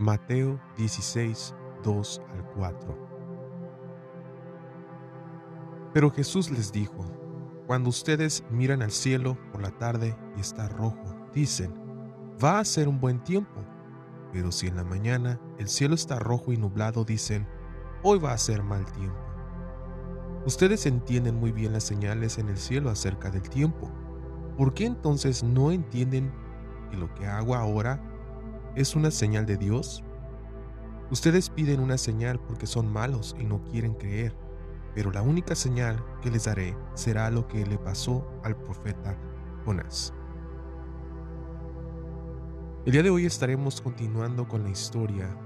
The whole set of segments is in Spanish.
Mateo 16, 2 al 4. Pero Jesús les dijo, cuando ustedes miran al cielo por la tarde y está rojo, dicen, va a ser un buen tiempo. Pero si en la mañana el cielo está rojo y nublado, dicen, hoy va a ser mal tiempo. Ustedes entienden muy bien las señales en el cielo acerca del tiempo. ¿Por qué entonces no entienden que lo que hago ahora es una señal de Dios? Ustedes piden una señal porque son malos y no quieren creer, pero la única señal que les daré será lo que le pasó al profeta Jonás. El día de hoy estaremos continuando con la historia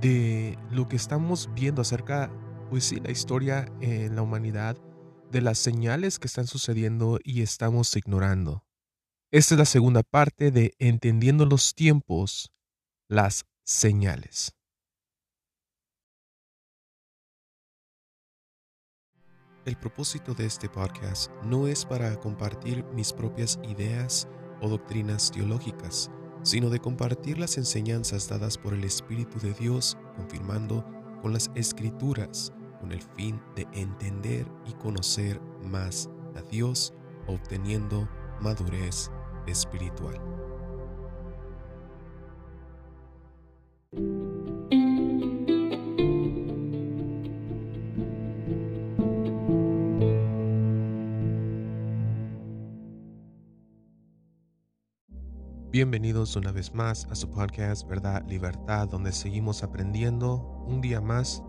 de lo que estamos viendo acerca, pues sí, la historia en la humanidad, de las señales que están sucediendo y estamos ignorando. Esta es la segunda parte de Entendiendo los tiempos, las señales. El propósito de este podcast no es para compartir mis propias ideas o doctrinas teológicas, sino de compartir las enseñanzas dadas por el Espíritu de Dios, confirmando con las escrituras, con el fin de entender y conocer más a Dios, obteniendo madurez espiritual. Bienvenidos una vez más a su podcast Verdad Libertad, donde seguimos aprendiendo un día más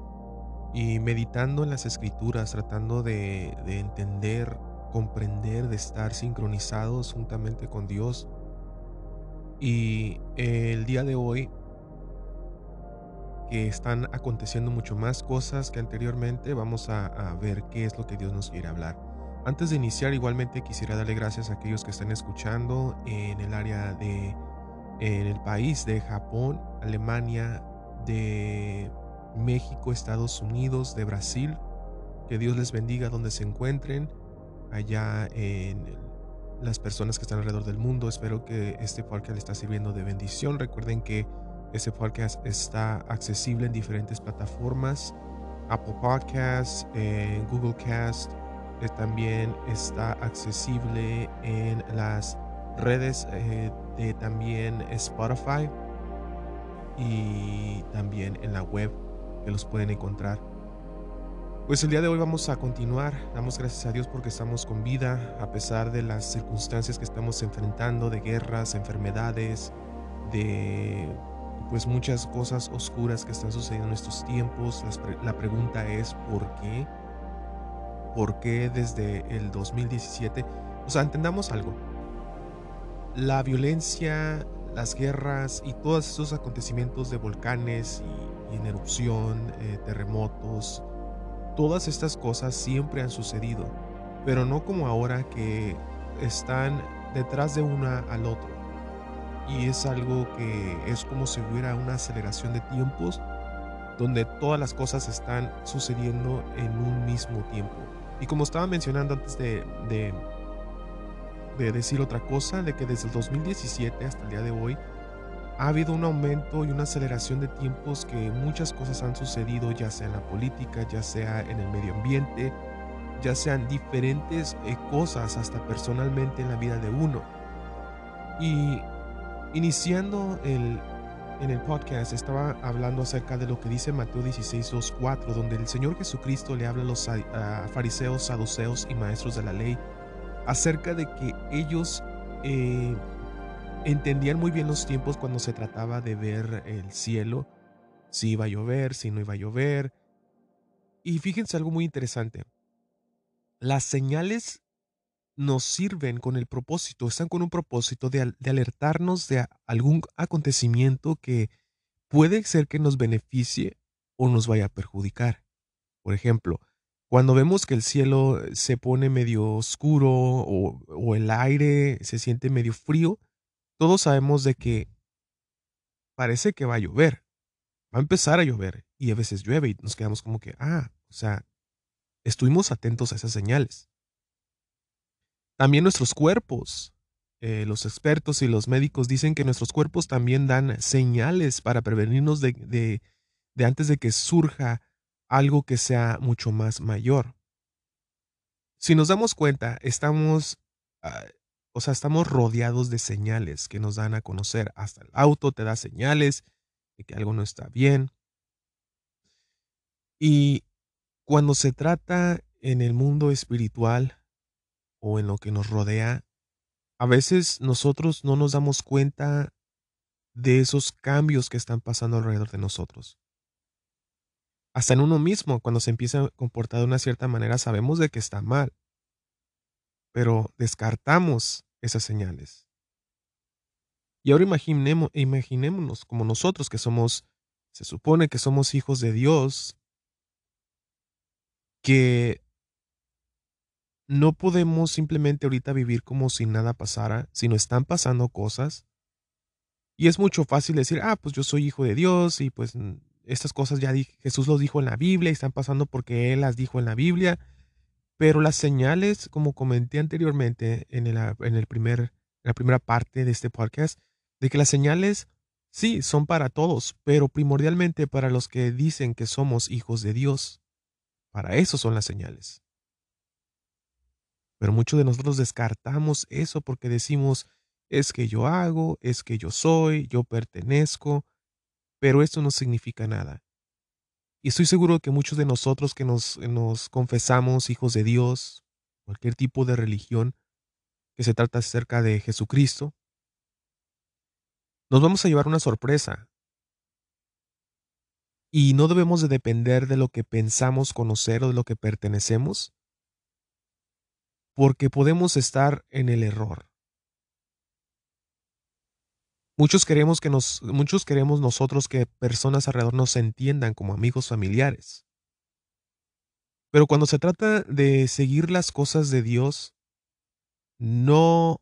y meditando en las escrituras, tratando de, entender, comprender, de estar sincronizados juntamente con Dios. Y el día de hoy, que están aconteciendo mucho más cosas que anteriormente, vamos a, a ver qué es lo que Dios nos quiere hablar. Antes de iniciar, igualmente quisiera darle gracias a aquellos que están escuchando en el área de, en el país de Japón, Alemania, de México, Estados Unidos, de Brasil. Que Dios les bendiga donde se encuentren, allá en las personas que están alrededor del mundo. Espero que este podcast les está sirviendo de bendición. Recuerden que este podcast está accesible en diferentes plataformas. Apple Podcasts, en Google Cast, también está accesible en las redes eh, de también Spotify y también en la web que los pueden encontrar. Pues el día de hoy vamos a continuar. Damos gracias a Dios porque estamos con vida a pesar de las circunstancias que estamos enfrentando, de guerras, enfermedades, de pues muchas cosas oscuras que están sucediendo en estos tiempos. La pregunta es ¿por qué? por qué desde el 2017. O sea, entendamos algo. La violencia, las guerras y todos esos acontecimientos de volcanes y, en erupción, eh, terremotos, todas estas cosas siempre han sucedido, pero no como ahora que están detrás de una al otro. Y es algo que es como si hubiera una aceleración de tiempos donde todas las cosas están sucediendo en un mismo tiempo. Y como estaba mencionando antes de, de, decir otra cosa, de que desde el 2017 hasta el día de hoy ha habido un aumento y una aceleración de tiempos que muchas cosas han sucedido, ya sea en la política, ya sea en el medio ambiente, ya sean diferentes eh, cosas hasta personalmente en la vida de uno. Y iniciando el, en el podcast estaba hablando acerca de lo que dice Mateo 16, 2, 4, donde el Señor Jesucristo le habla a los fariseos, saduceos y maestros de la ley acerca de que ellos eh, entendían muy bien los tiempos cuando se trataba de ver el cielo, si iba a llover, si no iba a llover. Y fíjense algo muy interesante. Las señales nos sirven con el propósito, están con un propósito de, alertarnos de algún acontecimiento que puede ser que nos beneficie o nos vaya a perjudicar. Por ejemplo, cuando vemos que el cielo se pone medio oscuro o, o, el aire se siente medio frío, todos sabemos de que parece que va a llover. Va a empezar a llover y a veces llueve y nos quedamos como que, ah, o sea, estuvimos atentos a esas señales. También nuestros cuerpos eh, los expertos y los médicos dicen que nuestros cuerpos también dan señales para prevenirnos de, de antes de que surja algo que sea mucho más mayor. Si nos damos cuenta, estamos, ah, o sea, estamos rodeados de señales que nos dan a conocer. Hasta el auto te da señales de que algo no está bien. Y cuando se trata en el mundo espiritual o en lo que nos rodea, a veces nosotros no nos damos cuenta de esos cambios que están pasando alrededor de nosotros. Hasta en uno mismo, cuando se empieza a comportar de una cierta manera, sabemos de que está mal, pero descartamos esas señales. Y ahora imaginemos, imaginémonos como nosotros que somos, se supone que somos hijos de Dios, que no podemos simplemente ahorita vivir como si nada pasara, sino están pasando cosas. Y es mucho fácil decir, ah, pues yo soy hijo de Dios y pues estas cosas ya Jesús los dijo en la Biblia y están pasando porque Él las dijo en la Biblia. Pero las señales, como comenté anteriormente en, el, en, el primer, la primera parte de este podcast, de que las señales sí son para todos, pero primordialmente para los que dicen que somos hijos de Dios. Para eso son las señales. Pero muchos de nosotros descartamos eso porque decimos, es que yo hago, es que yo soy, yo pertenezco, pero esto no significa nada. Y estoy seguro que muchos de nosotros que nos, nos confesamos hijos de Dios, cualquier tipo de religión que se trata acerca de Jesucristo, nos vamos a llevar una sorpresa. Y no debemos de depender de lo que pensamos conocer o de lo que pertenecemos, porque podemos estar en el error. Muchos queremos que nos, muchos queremos nosotros que personas alrededor nos entiendan como amigos familiares. Pero cuando se trata de seguir las cosas de Dios, no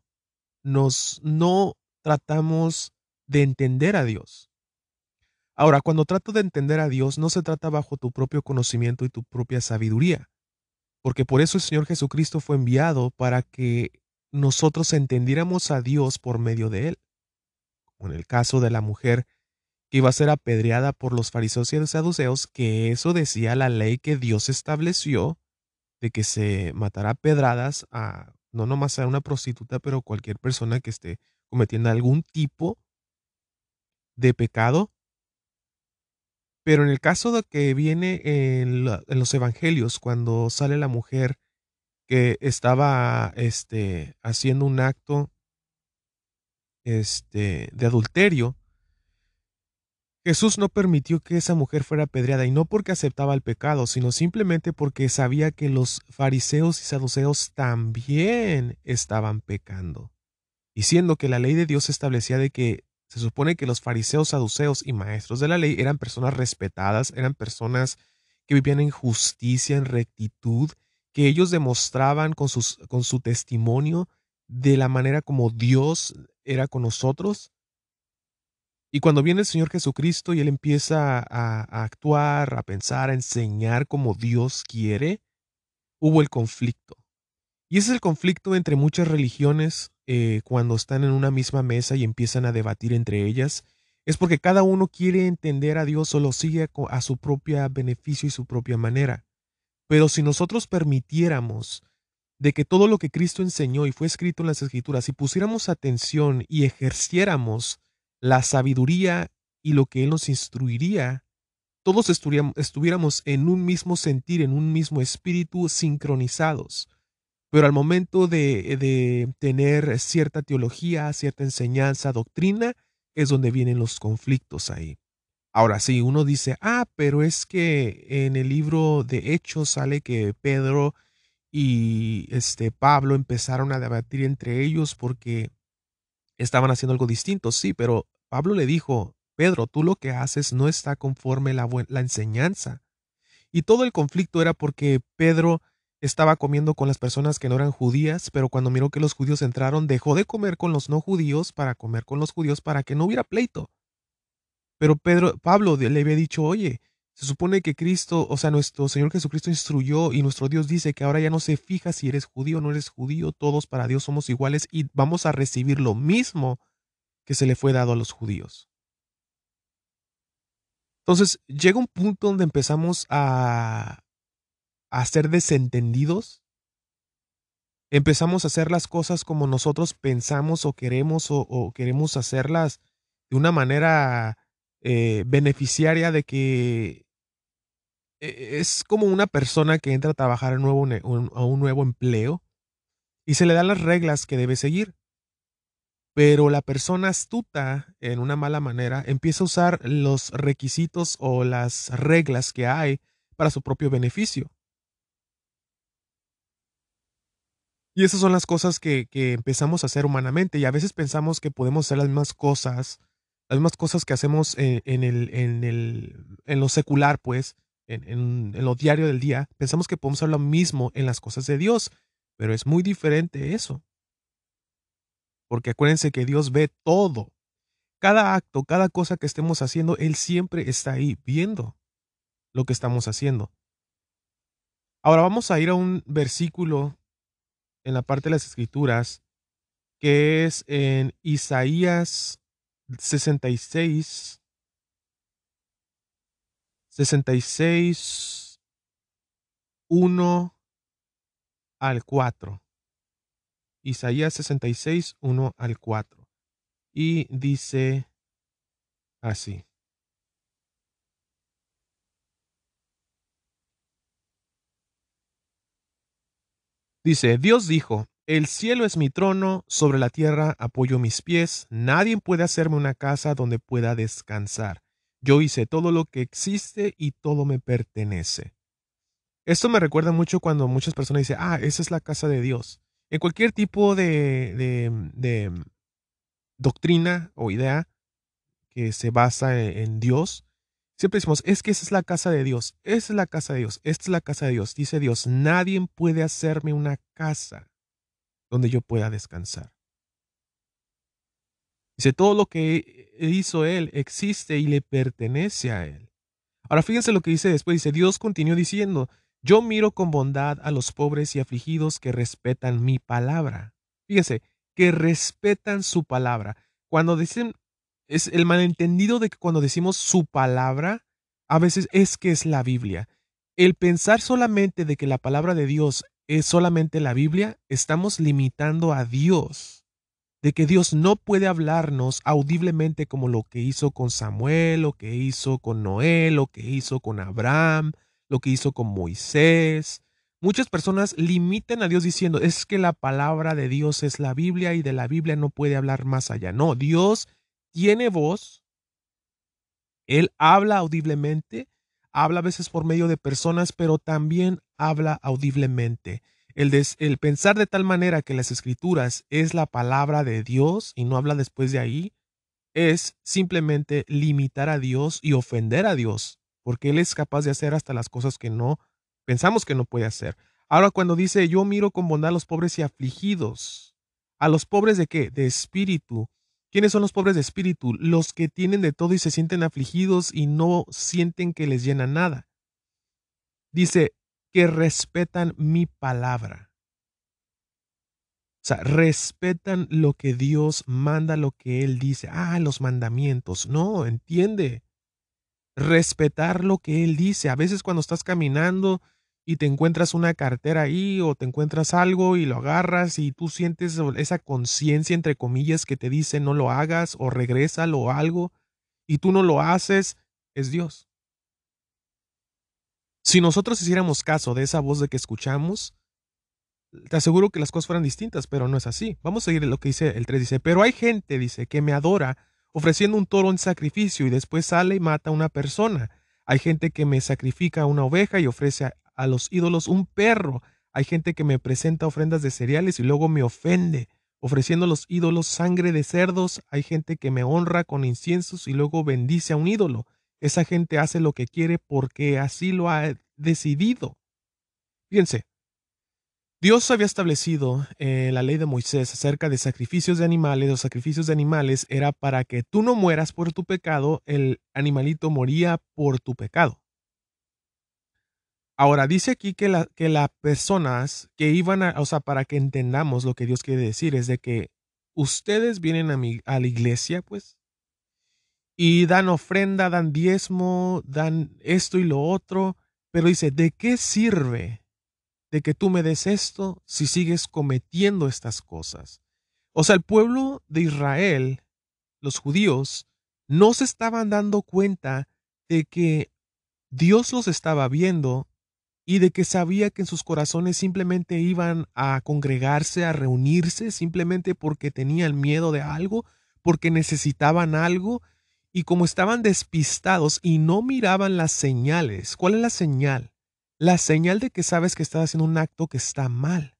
nos, no tratamos de entender a Dios. Ahora, cuando trato de entender a Dios, no se trata bajo tu propio conocimiento y tu propia sabiduría, porque por eso el Señor Jesucristo fue enviado para que nosotros entendiéramos a Dios por medio de Él en el caso de la mujer que iba a ser apedreada por los fariseos y saduceos, que eso decía la ley que Dios estableció de que se matará pedradas a no nomás a una prostituta, pero cualquier persona que esté cometiendo algún tipo de pecado. Pero en el caso de que viene en, en los evangelios, cuando sale la mujer que estaba este, haciendo un acto este, de adulterio, Jesús no permitió que esa mujer fuera apedreada y no porque aceptaba el pecado, sino simplemente porque sabía que los fariseos y saduceos también estaban pecando. Y siendo que la ley de Dios establecía de que se supone que los fariseos, saduceos y maestros de la ley eran personas respetadas, eran personas que vivían en justicia, en rectitud, que ellos demostraban con, sus, con su testimonio de la manera como Dios era con nosotros. Y cuando viene el Señor Jesucristo y Él empieza a, actuar, a pensar, a enseñar como Dios quiere, hubo el conflicto. Y ese es el conflicto entre muchas religiones eh, cuando están en una misma mesa y empiezan a debatir entre ellas. Es porque cada uno quiere entender a Dios o lo sigue a su propia beneficio y su propia manera. Pero si nosotros permitiéramos de que todo lo que Cristo enseñó y fue escrito en las Escrituras, si pusiéramos atención y ejerciéramos la sabiduría y lo que Él nos instruiría, todos estuviéramos en un mismo sentir, en un mismo espíritu, sincronizados. Pero al momento de, de tener cierta teología, cierta enseñanza, doctrina, es donde vienen los conflictos ahí. Ahora sí, uno dice, ah, pero es que en el libro de Hechos sale que Pedro y este Pablo empezaron a debatir entre ellos porque estaban haciendo algo distinto, sí, pero Pablo le dijo, Pedro, tú lo que haces no está conforme la, enseñanza. Y todo el conflicto era porque Pedro estaba comiendo con las personas que no eran judías, pero cuando miró que los judíos entraron, dejó de comer con los no judíos para comer con los judíos para que no hubiera pleito. Pero Pedro, Pablo le había dicho, oye, Se supone que Cristo, o sea, nuestro Señor Jesucristo instruyó y nuestro Dios dice que ahora ya no se fija si eres judío o no eres judío, todos para Dios somos iguales y vamos a recibir lo mismo que se le fue dado a los judíos. Entonces, llega un punto donde empezamos a, a ser desentendidos. Empezamos a hacer las cosas como nosotros pensamos o queremos o queremos hacerlas de una manera eh, beneficiaria de que es como una persona que entra a trabajar a, nuevo, a un nuevo empleo y se le dan las reglas que debe seguir. Pero la persona astuta, en una mala manera, empieza a usar los requisitos o las reglas que hay para su propio beneficio. Y esas son las cosas que, que, empezamos a hacer humanamente y a veces pensamos que podemos hacer las mismas cosas las mismas cosas que hacemos en, el, en, el, en lo secular, pues, en, en, lo diario del día, pensamos que podemos hacer lo mismo en las cosas de Dios, pero es muy diferente eso. Porque acuérdense que Dios ve todo. Cada acto, cada cosa que estemos haciendo, Él siempre está ahí viendo lo que estamos haciendo. Ahora vamos a ir a un versículo en la parte de las escrituras que es en Isaías 66, 66, 1 al 4. Isaías 66, 1 al 4. Y dice así. Dice, Dios dijo, el cielo es mi trono, sobre la tierra apoyo mis pies, nadie puede hacerme una casa donde pueda descansar. Yo hice todo lo que existe y todo me pertenece. Esto me recuerda mucho cuando muchas personas dicen, ah, esa es la casa de Dios. En cualquier tipo de, de, doctrina o idea que se basa en, en Dios, siempre decimos, es que esa es la casa de Dios, esa es la casa de Dios, esta es la casa de Dios. Dice Dios, nadie puede hacerme una casa donde yo pueda descansar. Dice, todo lo que hizo Él existe y le pertenece a Él. Ahora fíjense lo que dice después. Dice, Dios continuó diciendo, yo miro con bondad a los pobres y afligidos que respetan mi palabra. Fíjense, que respetan su palabra. Cuando dicen, es el malentendido de que cuando decimos su palabra, a veces es que es la Biblia. El pensar solamente de que la palabra de Dios es solamente la Biblia, estamos limitando a Dios, de que Dios no puede hablarnos audiblemente como lo que hizo con Samuel, lo que hizo con Noé, lo que hizo con Abraham, lo que hizo con Moisés. Muchas personas limitan a Dios diciendo, es que la palabra de Dios es la Biblia y de la Biblia no puede hablar más allá. No, Dios tiene voz, Él habla audiblemente, habla a veces por medio de personas, pero también habla audiblemente. El, pensar de tal manera que las escrituras es la palabra de Dios y no habla después de ahí, es simplemente limitar a Dios y ofender a Dios, porque Él es capaz de hacer hasta las cosas que no pensamos que no puede hacer. Ahora cuando dice, yo miro con bondad a los pobres y afligidos, a los pobres de qué? De espíritu, ¿Quiénes son los pobres de espíritu? Los que tienen de todo y se sienten afligidos y no sienten que les llena nada. Dice que respetan mi palabra. O sea, respetan lo que Dios manda, lo que Él dice. Ah, los mandamientos. No, entiende. Respetar lo que Él dice. A veces cuando estás caminando y te encuentras una cartera ahí o te encuentras algo y lo agarras y tú sientes esa conciencia entre comillas que te dice no lo hagas o regrésalo o algo y tú no lo haces, es Dios. Si nosotros hiciéramos caso de esa voz de que escuchamos, te aseguro que las cosas fueran distintas, pero no es así. Vamos a seguir lo que dice el 3. Dice, pero hay gente, dice, que me adora ofreciendo un toro en sacrificio y después sale y mata a una persona. Hay gente que me sacrifica una oveja y ofrece a los ídolos un perro. Hay gente que me presenta ofrendas de cereales y luego me ofende, ofreciendo a los ídolos sangre de cerdos. Hay gente que me honra con inciensos y luego bendice a un ídolo. Esa gente hace lo que quiere porque así lo ha decidido. Fíjense, Dios había establecido en la ley de Moisés acerca de sacrificios de animales. Los sacrificios de animales era para que tú no mueras por tu pecado, el animalito moría por tu pecado. Ahora, dice aquí que, la, que las personas que iban a, o sea, para que entendamos lo que Dios quiere decir, es de que ustedes vienen a, a la iglesia, pues, y dan ofrenda, dan diezmo, dan esto y lo otro, pero dice, ¿de qué sirve de que tú me des esto si sigues cometiendo estas cosas? O sea, el pueblo de Israel, los judíos, no se estaban dando cuenta de que Dios los estaba viendo y de que sabía que en sus corazones simplemente iban a congregarse, a reunirse, simplemente porque tenían miedo de algo, porque necesitaban algo, y como estaban despistados y no miraban las señales, ¿cuál es la señal? La señal de que sabes que estás haciendo un acto que está mal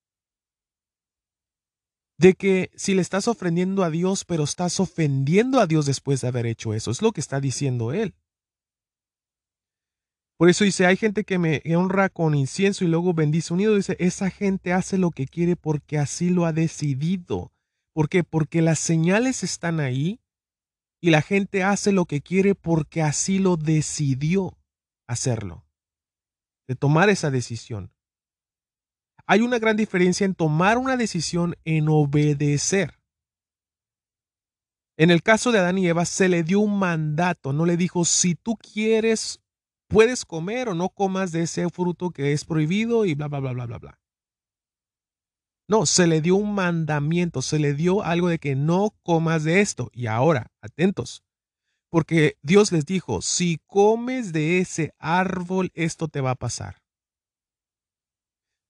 de que si le estás ofendiendo a Dios, pero estás ofendiendo a Dios después de haber hecho eso. Es lo que está diciendo él. Por eso dice, hay gente que me honra con incienso y luego bendice unido. Dice, esa gente hace lo que quiere porque así lo ha decidido. ¿Por qué? Porque las señales están ahí y la gente hace lo que quiere porque así lo decidió hacerlo. De tomar esa decisión. Hay una gran diferencia en tomar una decisión en obedecer. En el caso de Adán y Eva se le dio un mandato, no le dijo, si tú quieres, puedes comer o no comas de ese fruto que es prohibido y bla, bla, bla, bla, bla, bla. No, se le dio un mandamiento, se le dio algo de que no comas de esto. Y ahora, atentos, porque Dios les dijo, si comes de ese árbol, esto te va a pasar.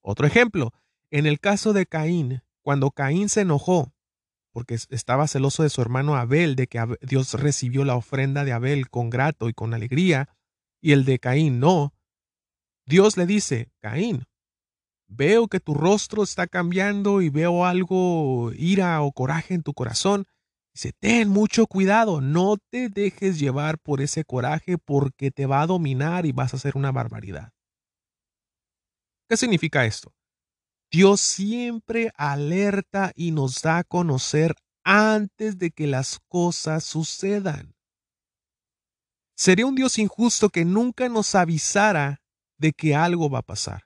Otro ejemplo, en el caso de Caín, cuando Caín se enojó porque estaba celoso de su hermano Abel, de que Dios recibió la ofrenda de Abel con grato y con alegría, y el de Caín no, Dios le dice, Caín, veo que tu rostro está cambiando y veo algo, ira o coraje en tu corazón. Dice, ten mucho cuidado, no te dejes llevar por ese coraje porque te va a dominar y vas a hacer una barbaridad. ¿Qué significa esto? Dios siempre alerta y nos da a conocer antes de que las cosas sucedan. Sería un Dios injusto que nunca nos avisara de que algo va a pasar.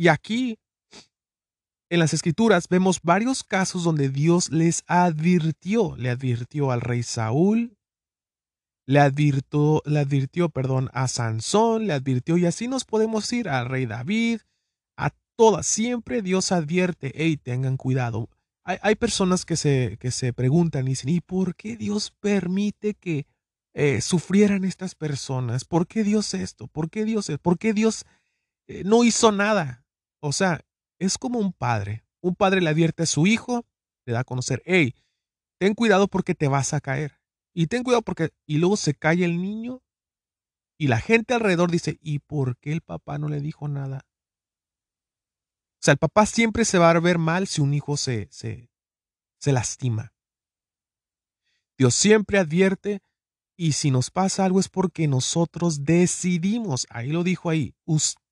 Y aquí, en las escrituras, vemos varios casos donde Dios les advirtió, le advirtió al rey Saúl, le advirtió, le advirtió, perdón, a Sansón, le advirtió, y así nos podemos ir al rey David, a todas. Siempre Dios advierte, hey, tengan cuidado. Hay, personas que se, que se preguntan y dicen, ¿y por qué Dios permite que eh, sufrieran estas personas? ¿Por qué Dios esto? ¿Por qué Dios ¿Por qué Dios eh, no hizo nada? O sea, es como un padre. Un padre le advierte a su hijo, le da a conocer, hey, ten cuidado porque te vas a caer. Y ten cuidado porque, y luego se cae el niño y la gente alrededor dice, ¿y por qué el papá no le dijo nada? O sea, el papá siempre se va a ver mal si un hijo se, se, se lastima. Dios siempre advierte y si nos pasa algo es porque nosotros decidimos, ahí lo dijo ahí,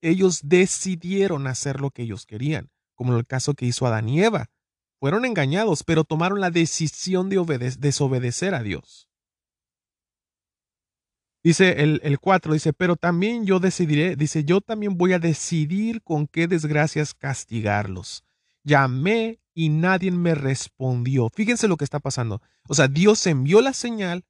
ellos decidieron hacer lo que ellos querían, como el caso que hizo Adán y Eva. Fueron engañados, pero tomaron la decisión de desobedecer a Dios. Dice el, el 4, dice, pero también yo decidiré, dice, yo también voy a decidir con qué desgracias castigarlos. Llamé y nadie me respondió. Fíjense lo que está pasando. O sea, Dios envió la señal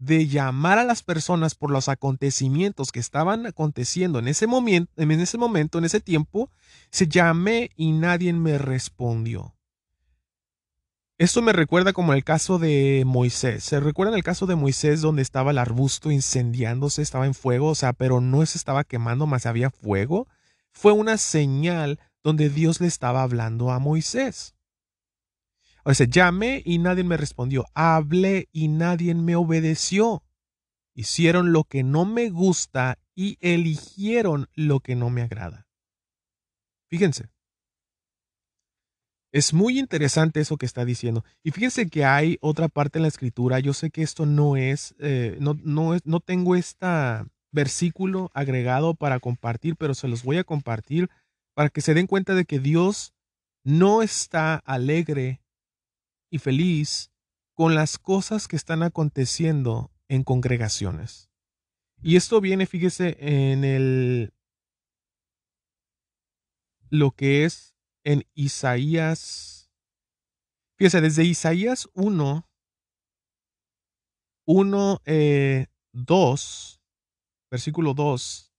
de llamar a las personas por los acontecimientos que estaban aconteciendo en ese momento, en ese momento, en ese tiempo. Se llamé y nadie me respondió. Esto me recuerda como el caso de Moisés. ¿Se recuerdan el caso de Moisés donde estaba el arbusto incendiándose, estaba en fuego, o sea, pero no se estaba quemando, más había fuego? Fue una señal donde Dios le estaba hablando a Moisés. O llamé y nadie me respondió. Hablé y nadie me obedeció. Hicieron lo que no me gusta y eligieron lo que no me agrada. Fíjense. Es muy interesante eso que está diciendo. Y fíjense que hay otra parte en la escritura. Yo sé que esto no es, eh, no, no, es, no tengo este versículo agregado para compartir, pero se los voy a compartir para que se den cuenta de que Dios no está alegre y feliz con las cosas que están aconteciendo en congregaciones. Y esto viene, fíjese, en el lo que es en Isaías. Fíjese, desde Isaías 1, 1, 2, versículo 2,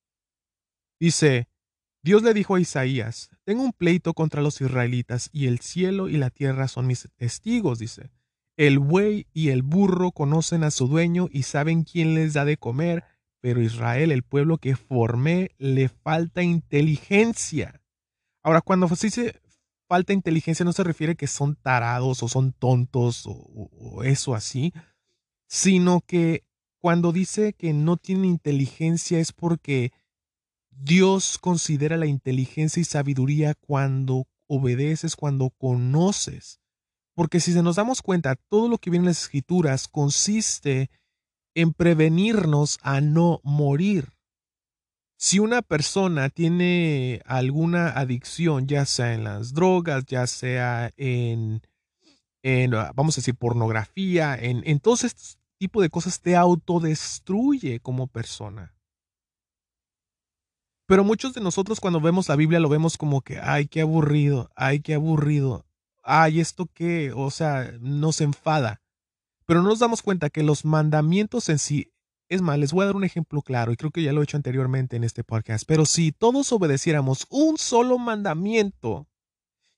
dice, Dios le dijo a Isaías, tengo un pleito contra los israelitas y el cielo y la tierra son mis testigos, dice. El buey y el burro conocen a su dueño y saben quién les da de comer, pero Israel, el pueblo que formé, le falta inteligencia. Ahora, cuando se dice falta inteligencia, no se refiere que son tarados o son tontos o, o eso así, sino que cuando dice que no tienen inteligencia es porque Dios considera la inteligencia y sabiduría cuando obedeces, cuando conoces. Porque si nos damos cuenta, todo lo que viene en las escrituras consiste en prevenirnos a no morir. Si una persona tiene alguna adicción, ya sea en las drogas, ya sea en, en vamos a decir, pornografía, en, en todos estos tipos de cosas, te autodestruye como persona. Pero muchos de nosotros cuando vemos la Biblia lo vemos como que, ay, qué aburrido, ay, qué aburrido, ay, esto qué, o sea, nos enfada. Pero no nos damos cuenta que los mandamientos en sí, es más, les voy a dar un ejemplo claro, y creo que ya lo he hecho anteriormente en este podcast, pero si todos obedeciéramos un solo mandamiento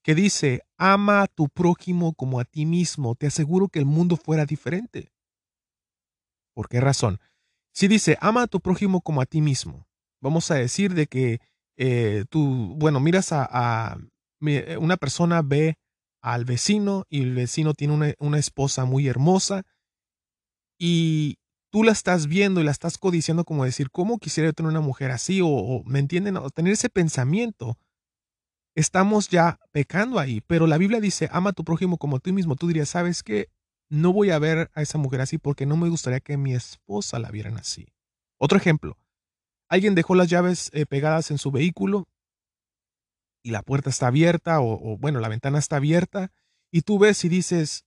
que dice, ama a tu prójimo como a ti mismo, te aseguro que el mundo fuera diferente. ¿Por qué razón? Si dice, ama a tu prójimo como a ti mismo, vamos a decir de que eh, tú, bueno, miras a, una persona ve al vecino y el vecino tiene una, esposa muy hermosa y tú la estás viendo y la estás codiciando como decir, ¿cómo quisiera yo tener una mujer así? O, ¿me entienden? O tener ese pensamiento. Estamos ya pecando ahí, pero la Biblia dice, ama a tu prójimo como tú mismo. Tú dirías, ¿sabes qué? No voy a ver a esa mujer así porque no me gustaría que mi esposa la vieran así. Otro ejemplo, alguien dejó las llaves eh, pegadas en su vehículo y la puerta está abierta o, bueno, la ventana está abierta y tú ves y dices,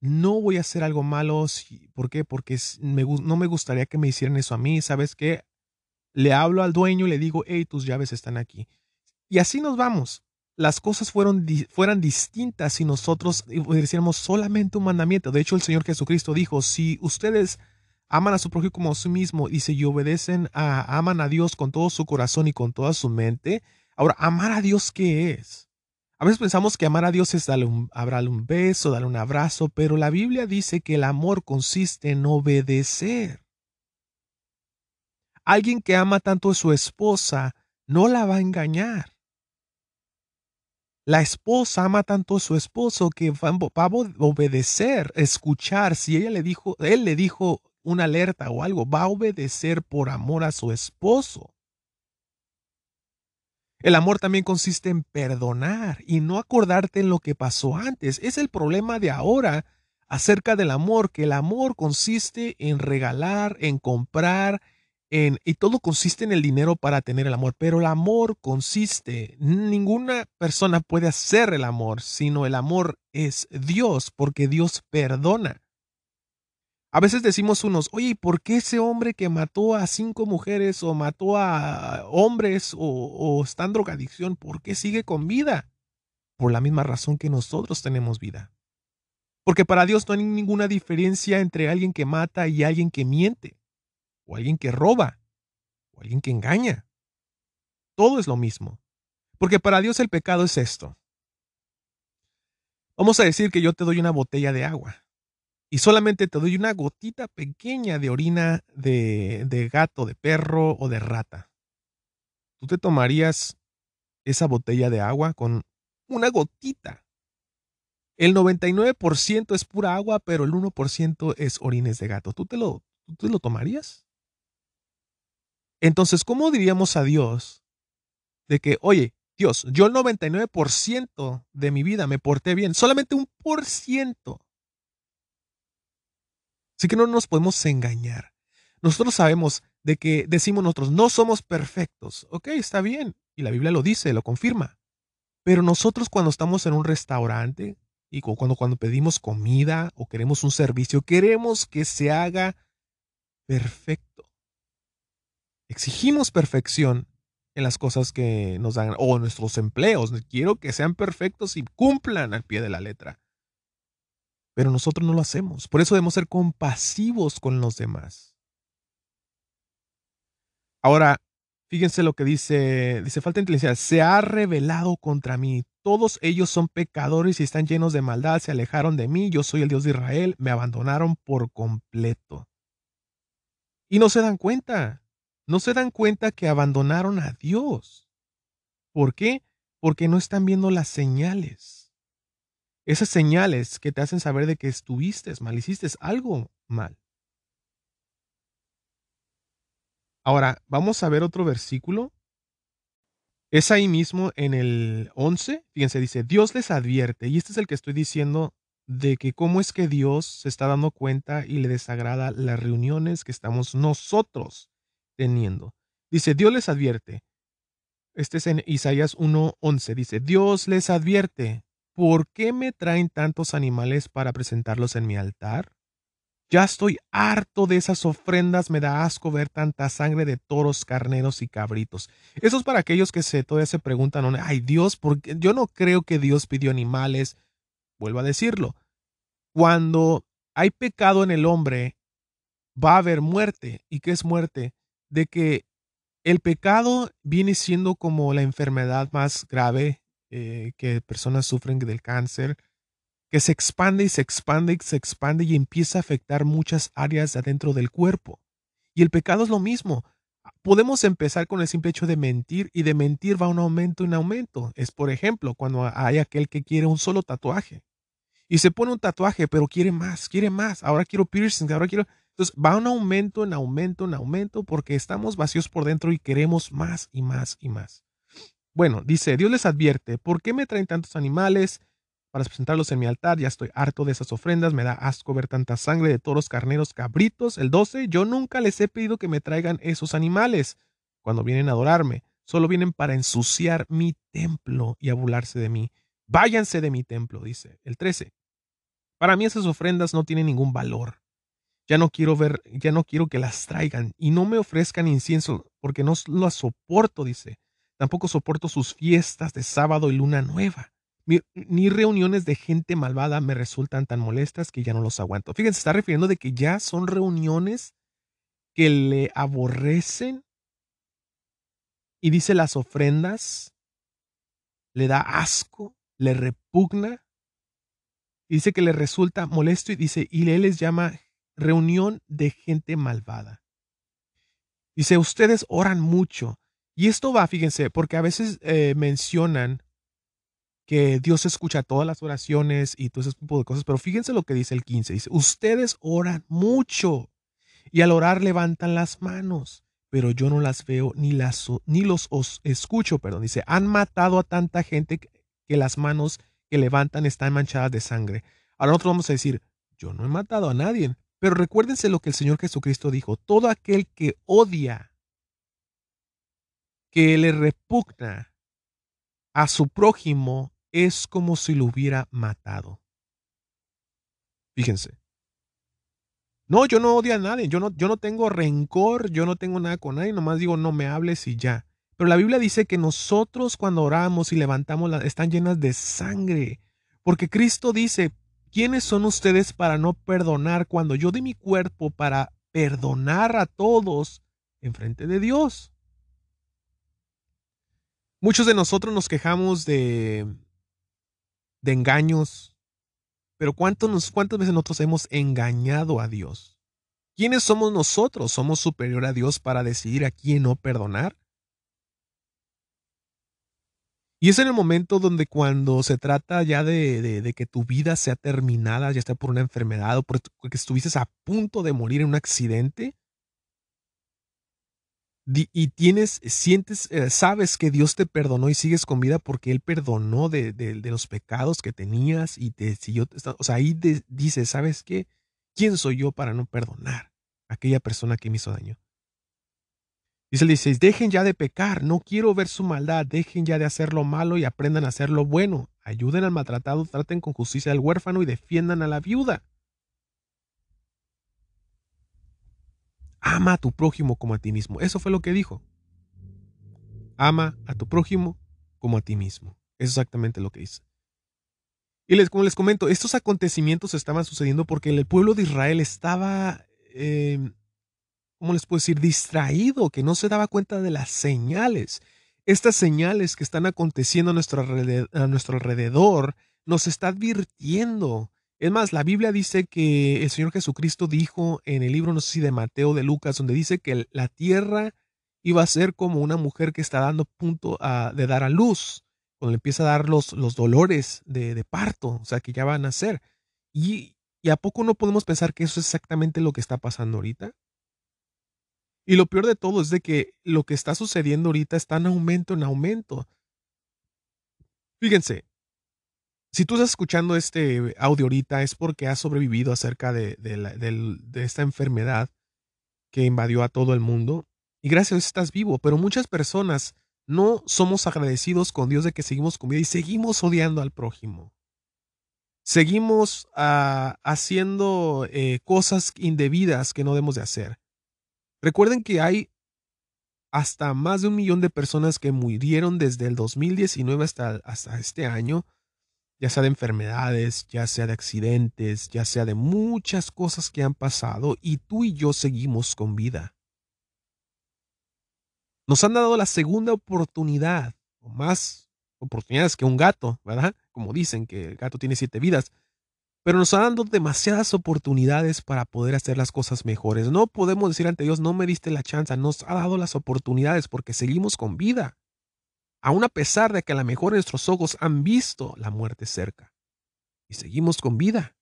no voy a hacer algo malo. ¿Por qué? Porque no me gustaría que me hicieran eso a mí. ¿Sabes qué? Le hablo al dueño y le digo, hey, tus llaves están aquí. Y así nos vamos. Las cosas fueron, fueran distintas si nosotros obedeciéramos solamente un mandamiento. De hecho, el Señor Jesucristo dijo, si ustedes aman a su prójimo como a sí mismo y si obedecen a, aman a Dios con todo su corazón y con toda su mente, Ahora, amar a Dios, ¿qué es? A veces pensamos que amar a Dios es darle un, un beso, darle un abrazo, pero la Biblia dice que el amor consiste en obedecer. Alguien que ama tanto a su esposa no la va a engañar. La esposa ama tanto a su esposo que va a obedecer, escuchar. Si ella le dijo, él le dijo una alerta o algo, va a obedecer por amor a su esposo. El amor también consiste en perdonar y no acordarte en lo que pasó antes. Es el problema de ahora acerca del amor, que el amor consiste en regalar, en comprar, en, y todo consiste en el dinero para tener el amor, pero el amor consiste, ninguna persona puede hacer el amor, sino el amor es Dios, porque Dios perdona. A veces decimos unos, oye, ¿por qué ese hombre que mató a cinco mujeres o mató a hombres o, está en drogadicción, ¿por qué sigue con vida? Por la misma razón que nosotros tenemos vida. Porque para Dios no hay ninguna diferencia entre alguien que mata y alguien que miente, o alguien que roba, o alguien que engaña. Todo es lo mismo. Porque para Dios el pecado es esto. Vamos a decir que yo te doy una botella de agua y solamente te doy una gotita pequeña de orina de, de gato, de perro o de rata. ¿Tú te tomarías esa botella de agua con una gotita? El 99% es pura agua, pero el 1% es orines de gato. ¿Tú te lo, tú te lo tomarías? Entonces, ¿cómo diríamos a Dios de que, oye, Dios, yo el 99% de mi vida me porté bien, solamente un por ciento Así que no nos podemos engañar. Nosotros sabemos de que decimos nosotros, no somos perfectos. Ok, está bien. Y la Biblia lo dice, lo confirma. Pero nosotros cuando estamos en un restaurante y cuando, cuando pedimos comida o queremos un servicio, queremos que se haga perfecto. exigimos perfección en las cosas que nos dan, o nuestros empleos. Quiero que sean perfectos y cumplan al pie de la letra. Pero nosotros no lo hacemos. Por eso debemos ser compasivos con los demás. Ahora, fíjense lo que dice, dice falta inteligencia, se ha revelado contra mí. Todos ellos son pecadores y están llenos de maldad, se alejaron de mí, yo soy el Dios de Israel, me abandonaron por completo. Y no se dan cuenta, no se dan cuenta que abandonaron a Dios. ¿Por qué? Porque no están viendo las señales. Esas señales que te hacen saber de que estuviste mal, hiciste algo mal. Ahora, vamos a ver otro versículo. Es ahí mismo en el 11, fíjense, dice, Dios les advierte, y este es el que estoy diciendo de que cómo es que Dios se está dando cuenta y le desagrada las reuniones que estamos nosotros teniendo. Dice, Dios les advierte. Este es en Isaías 1.11. Dice, Dios les advierte, ¿por qué me traen tantos animales para presentarlos en mi altar? Ya estoy harto de esas ofrendas, me da asco ver tanta sangre de toros, carneros y cabritos. Eso es para aquellos que se, todavía se preguntan, ay Dios, porque yo no creo que Dios pidió animales. Vuelvo a decirlo, cuando hay pecado en el hombre, va a haber muerte. ¿Y qué es muerte? De que el pecado viene siendo como la enfermedad más grave eh, que personas sufren del cáncer, que se expande y se expande y se expande y empieza a afectar muchas áreas adentro del cuerpo. Y el pecado es lo mismo. Podemos empezar con el simple hecho de mentir y de mentir va un aumento en aumento. Es por ejemplo cuando hay aquel que quiere un solo tatuaje y se pone un tatuaje pero quiere más, quiere más. Ahora quiero piercing, ahora quiero... Entonces va un aumento en aumento en aumento porque estamos vacíos por dentro y queremos más y más y más. Bueno, dice, Dios les advierte, ¿por qué me traen tantos animales? para presentarlos en mi altar. Ya estoy harto de esas ofrendas. Me da asco ver tanta sangre de toros, carneros, cabritos. El 12. Yo nunca les he pedido que me traigan esos animales cuando vienen a adorarme. Solo vienen para ensuciar mi templo y a de mí. Váyanse de mi templo, dice. El 13. Para mí esas ofrendas no tienen ningún valor. Ya no quiero ver, ya no quiero que las traigan y no me ofrezcan incienso porque no las soporto, dice. Tampoco soporto sus fiestas de sábado y luna nueva. Ni, reuniones de gente malvada me resultan tan molestas que ya no los aguanto. Fíjense, está refiriendo de que ya son reuniones que le aborrecen. Y dice las ofrendas, le da asco, le repugna. Y dice que le resulta molesto y dice, y él les llama reunión de gente malvada. Dice, ustedes oran mucho. Y esto va, fíjense, porque a veces eh, mencionan que Dios escucha todas las oraciones y todo ese tipo de cosas, pero fíjense lo que dice el 15, dice, ustedes oran mucho y al orar levantan las manos, pero yo no las veo ni, las, ni los os escucho, perdón, dice, han matado a tanta gente que las manos que levantan están manchadas de sangre. Ahora nosotros vamos a decir, yo no he matado a nadie, pero recuérdense lo que el Señor Jesucristo dijo, todo aquel que odia, que le repugna a su prójimo, es como si lo hubiera matado. Fíjense. No, yo no odio a nadie, yo no, yo no tengo rencor, yo no tengo nada con nadie, nomás digo no me hables y ya. Pero la Biblia dice que nosotros cuando oramos y levantamos, están llenas de sangre. Porque Cristo dice, ¿quiénes son ustedes para no perdonar cuando yo di mi cuerpo para perdonar a todos en frente de Dios? Muchos de nosotros nos quejamos de, de engaños. Pero ¿cuántos, ¿cuántas veces nosotros hemos engañado a Dios? ¿Quiénes somos nosotros? ¿Somos superior a Dios para decidir a quién no perdonar? Y es en el momento donde cuando se trata ya de, de, que tu vida sea terminada, ya sea por una enfermedad o porque estuvieses a punto de morir en un accidente, y tienes, sientes, eh, sabes que Dios te perdonó y sigues con vida porque Él perdonó de, los pecados que tenías y te siguió. O sea, ahí dices, ¿sabes qué? ¿Quién soy yo para no perdonar a aquella persona que me hizo daño? Dice el 16, dejen ya de pecar, no quiero ver su maldad, dejen ya de hacer lo malo y aprendan a hacer lo bueno. Ayuden al maltratado, traten con justicia al huérfano y defiendan a la viuda. Ama a tu prójimo como a ti mismo. Eso fue lo que dijo. Ama a tu prójimo como a ti mismo. Es exactamente lo que dice. Y les, como les comento, estos acontecimientos estaban sucediendo porque el pueblo de Israel estaba, eh, ¿cómo les puedo decir?, distraído, que no se daba cuenta de las señales. Estas señales que están aconteciendo a nuestro alrededor, a nuestro alrededor nos está advirtiendo. Es más, la Biblia dice que el Señor Jesucristo dijo en el libro, no sé si de Mateo, de Lucas, donde dice que la tierra iba a ser como una mujer que está dando punto de dar a luz cuando le empieza a dar los, los dolores de, parto, o sea, que ya van a nacer. Y, ¿Y a poco no podemos pensar que eso es exactamente lo que está pasando ahorita? Y lo peor de todo es de que lo que está sucediendo ahorita está en aumento, en aumento. Fíjense, si tú estás escuchando este audio ahorita es porque has sobrevivido acerca de, de, esta enfermedad que invadió a todo el mundo y gracias a Dios estás vivo, pero muchas personas no somos agradecidos con Dios de que seguimos con vida y seguimos odiando al prójimo. Seguimos ah, haciendo eh, cosas indebidas que no debemos de hacer. Recuerden que hay hasta más de un millón de personas que murieron desde el 2019 hasta, hasta este año, ya sea de enfermedades, ya sea de accidentes, ya sea de muchas cosas que han pasado y tú y yo seguimos con vida. Nos han dado la segunda oportunidad, o más oportunidades que un gato, ¿verdad? Como dicen que el gato tiene siete vidas. Pero nos han dado demasiadas oportunidades para poder hacer las cosas mejores. No podemos decir ante Dios, no me diste la chance, nos ha dado las oportunidades porque seguimos con vida. Aún a pesar de que a lo mejor nuestros ojos han visto la muerte cerca. Y seguimos con vida.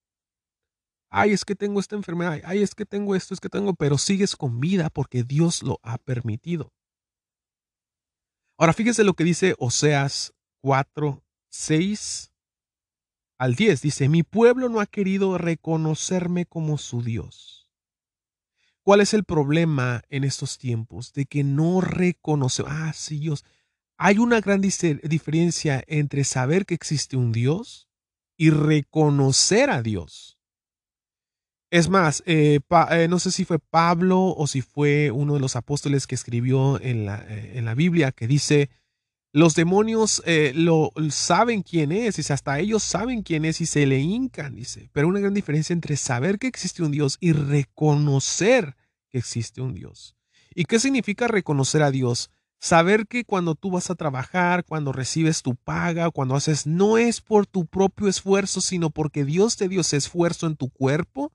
Ay, es que tengo esta enfermedad, ay, es que tengo esto, es que tengo, pero sigues con vida porque Dios lo ha permitido. Ahora fíjese lo que dice Oseas 4, 6 al 10. Dice, mi pueblo no ha querido reconocerme como su Dios. ¿Cuál es el problema en estos tiempos? De que no reconoce. Ah, sí, Dios. Hay una gran diferencia entre saber que existe un Dios y reconocer a Dios. Es más, eh, eh, no sé si fue Pablo o si fue uno de los apóstoles que escribió en la, eh, Biblia que dice, los demonios lo saben quién es, dice, hasta ellos saben quién es y se le hincan, dice. Pero una gran diferencia entre saber que existe un Dios y reconocer que existe un Dios. ¿Y qué significa reconocer a Dios? Saber que cuando tú vas a trabajar, cuando recibes tu paga, cuando haces, no es por tu propio esfuerzo, sino porque Dios te dio ese esfuerzo en tu cuerpo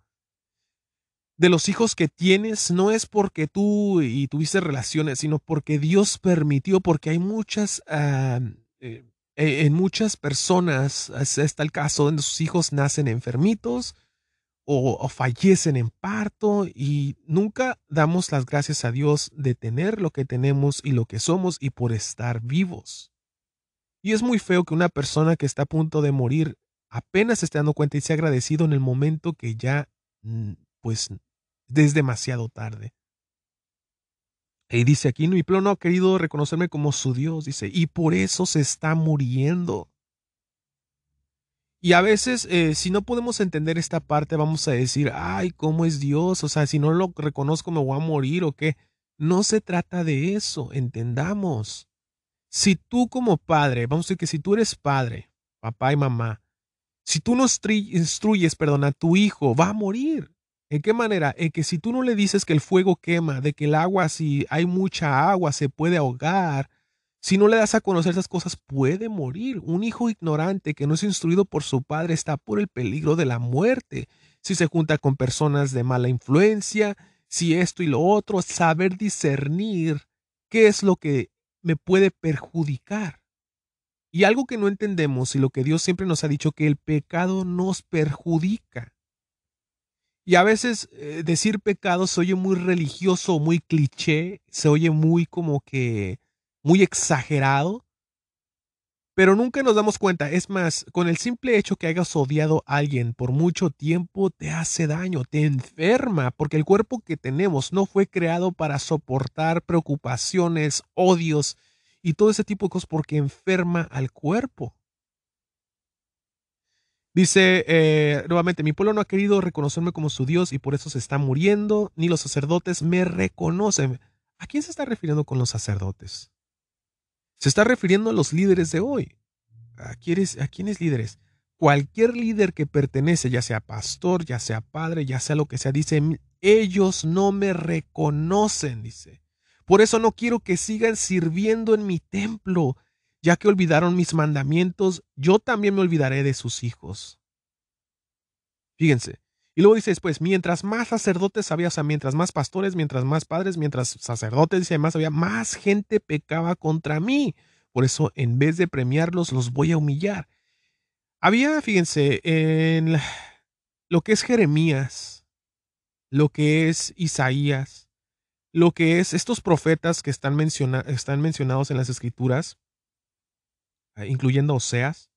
de los hijos que tienes no es porque tú y tuviste relaciones, sino porque Dios permitió, porque hay muchas, eh, e, en muchas personas está el caso donde sus hijos nacen enfermitos o, fallecen en parto y nunca damos las gracias a Dios de tener lo que tenemos y lo que somos y por estar vivos. Y es muy feo que una persona que está a punto de morir apenas esté dando cuenta y sea agradecido en el momento que ya mm, pues es demasiado tarde. Y dice aquí, mi no ha querido reconocerme como su Dios, dice, y por eso se está muriendo. Y a veces, eh, si no podemos entender esta parte, vamos a decir, ay, ¿cómo es Dios? O sea, si no lo reconozco, me voy a morir o qué. No se trata de eso, entendamos. Si tú como padre, vamos a decir que si tú eres padre, papá y mamá, si tú no instruyes, perdón, a tu hijo, va a morir. ¿En qué manera? En que si tú no le dices que el fuego quema, de que el agua, si hay mucha agua, se puede ahogar, si no le das a conocer esas cosas, puede morir. Un hijo ignorante que no es instruido por su padre está por el peligro de la muerte. Si se junta con personas de mala influencia, si esto y lo otro, saber discernir qué es lo que me puede perjudicar. Y algo que no entendemos y lo que Dios siempre nos ha dicho, que el pecado nos perjudica. Y a veces eh, decir pecado se oye muy religioso, muy cliché, se oye muy como que muy exagerado, pero nunca nos damos cuenta. Es más, con el simple hecho que hayas odiado a alguien por mucho tiempo te hace daño, te enferma, porque el cuerpo que tenemos no fue creado para soportar preocupaciones, odios y todo ese tipo de cosas porque enferma al cuerpo. Dice eh, nuevamente, mi pueblo no ha querido reconocerme como su Dios y por eso se está muriendo, ni los sacerdotes me reconocen. ¿A quién se está refiriendo con los sacerdotes? Se está refiriendo a los líderes de hoy. ¿A quiénes, a líderes? Cualquier líder que pertenece, ya sea pastor, ya sea padre, ya sea lo que sea, dice, ellos no me reconocen, dice. Por eso no quiero que sigan sirviendo en mi templo, ya que olvidaron mis mandamientos, yo también me olvidaré de sus hijos. Fíjense. Y luego dice después, mientras más sacerdotes había, o sea, mientras más pastores, mientras más padres, mientras sacerdotes, dice más había, más gente pecaba contra mí. Por eso, en vez de premiarlos, los voy a humillar. Había, fíjense, en lo que es Jeremías, lo que es Isaías, lo que es estos profetas que están, están mencionados en las escrituras, incluyendo Oseas.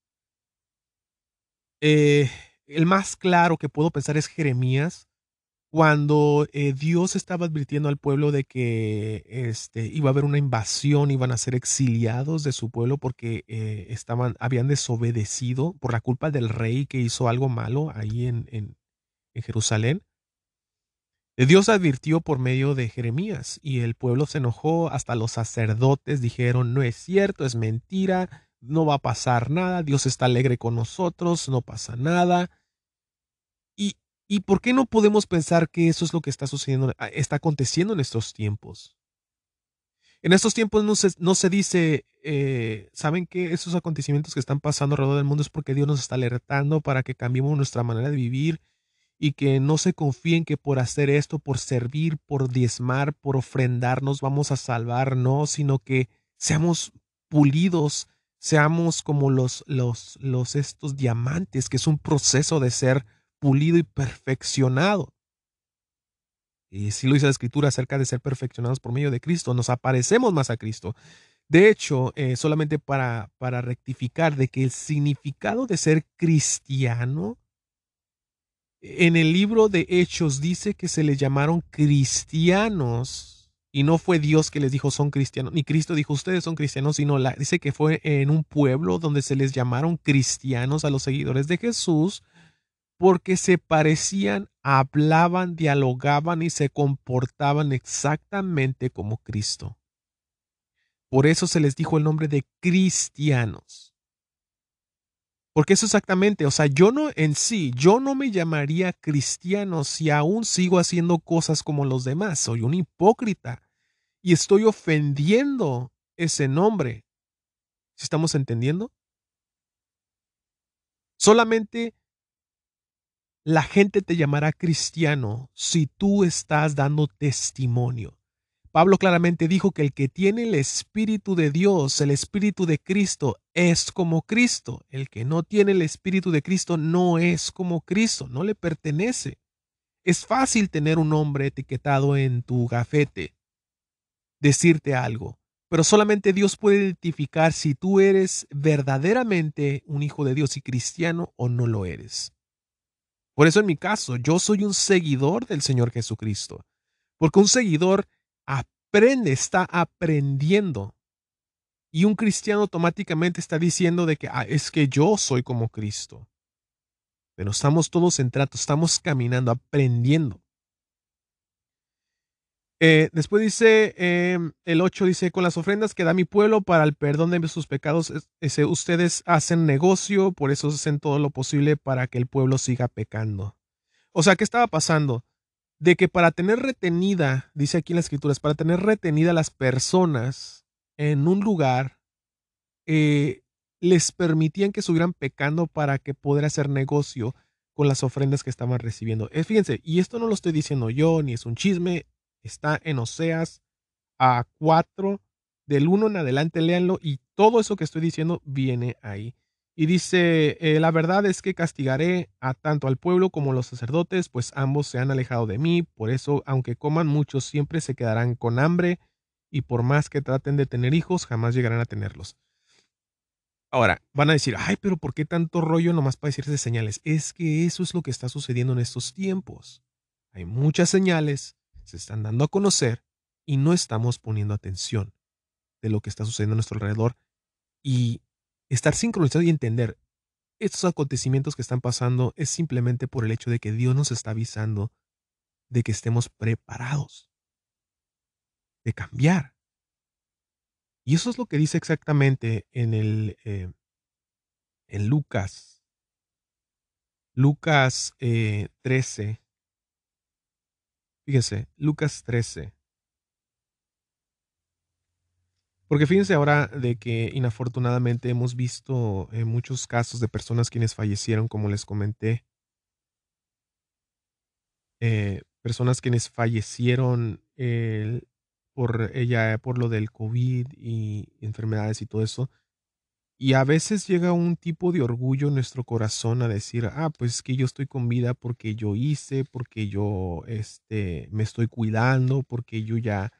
Eh, el más claro que puedo pensar es Jeremías, cuando eh, Dios estaba advirtiendo al pueblo de que este, iba a haber una invasión, iban a ser exiliados de su pueblo porque estaban, habían desobedecido por la culpa del rey que hizo algo malo ahí en, en, en Jerusalén. Dios advirtió por medio de Jeremías y el pueblo se enojó, hasta los sacerdotes dijeron, no es cierto, es mentira, no va a pasar nada, Dios está alegre con nosotros, no pasa nada. ¿Y, y por qué no podemos pensar que eso es lo que está sucediendo, está aconteciendo en estos tiempos? En estos tiempos no se, no se dice, eh, ¿saben que Esos acontecimientos que están pasando alrededor del mundo es porque Dios nos está alertando para que cambiemos nuestra manera de vivir y que no se confíen que por hacer esto, por servir, por diezmar, por ofrendar, nos vamos a salvar, no, sino que seamos pulidos, seamos como los, los, los estos diamantes, que es un proceso de ser pulido y perfeccionado. Y si lo dice la escritura acerca de ser perfeccionados por medio de Cristo, nos aparecemos más a Cristo. De hecho, eh, solamente para, para rectificar de que el significado de ser cristiano, en el libro de Hechos dice que se les llamaron cristianos y no fue Dios que les dijo son cristianos, ni Cristo dijo ustedes son cristianos, sino la, dice que fue en un pueblo donde se les llamaron cristianos a los seguidores de Jesús porque se parecían, hablaban, dialogaban y se comportaban exactamente como Cristo. Por eso se les dijo el nombre de cristianos. Porque eso exactamente, o sea, yo no en sí, yo no me llamaría cristiano si aún sigo haciendo cosas como los demás. Soy un hipócrita y estoy ofendiendo ese nombre. ¿Sí estamos entendiendo? Solamente la gente te llamará cristiano si tú estás dando testimonio. Pablo claramente dijo que el que tiene el Espíritu de Dios, el Espíritu de Cristo, es como Cristo. El que no tiene el Espíritu de Cristo no es como Cristo, no le pertenece. Es fácil tener un nombre etiquetado en tu gafete, decirte algo, pero solamente Dios puede identificar si tú eres verdaderamente un hijo de Dios y cristiano o no lo eres. Por eso en mi caso, yo soy un seguidor del Señor Jesucristo, porque un seguidor aprende, está aprendiendo. Y un cristiano automáticamente está diciendo de que ah, es que yo soy como Cristo. Pero estamos todos en trato, estamos caminando, aprendiendo. Eh, después dice, em, el 8 dice, con las ofrendas que da mi pueblo para el perdón de sus pecados, ustedes hacen negocio, por eso hacen todo lo posible para que el pueblo siga pecando. O sea, ¿qué estaba pasando? De que para tener retenida, dice aquí en las escrituras, para tener retenida las personas en un lugar, eh, les permitían que estuvieran pecando para que pudiera hacer negocio con las ofrendas que estaban recibiendo. Eh, fíjense, y esto no lo estoy diciendo yo, ni es un chisme, está en Oseas a 4, del 1 en adelante, léanlo, y todo eso que estoy diciendo viene ahí. Y dice, eh, la verdad es que castigaré a tanto al pueblo como a los sacerdotes, pues ambos se han alejado de mí, por eso, aunque coman muchos, siempre se quedarán con hambre, y por más que traten de tener hijos, jamás llegarán a tenerlos. Ahora, van a decir, ay, pero ¿por qué tanto rollo nomás para decirse señales? Es que eso es lo que está sucediendo en estos tiempos. Hay muchas señales, se están dando a conocer, y no estamos poniendo atención de lo que está sucediendo a nuestro alrededor. Y estar sincronizado y entender, estos acontecimientos que están pasando es simplemente por el hecho de que Dios nos está avisando de que estemos preparados de cambiar. Y eso es lo que dice exactamente en el eh, en Lucas. Lucas 13. Eh, Fíjense, Lucas 13. Porque fíjense ahora de que inafortunadamente hemos visto eh, muchos casos de personas quienes fallecieron, como les comenté. Eh, personas quienes fallecieron por ella, por lo del COVID y enfermedades y todo eso. Y a veces llega un tipo de orgullo en nuestro corazón a decir, ah, pues es que yo estoy con vida porque yo hice, porque yo este, me estoy cuidando, porque yo ya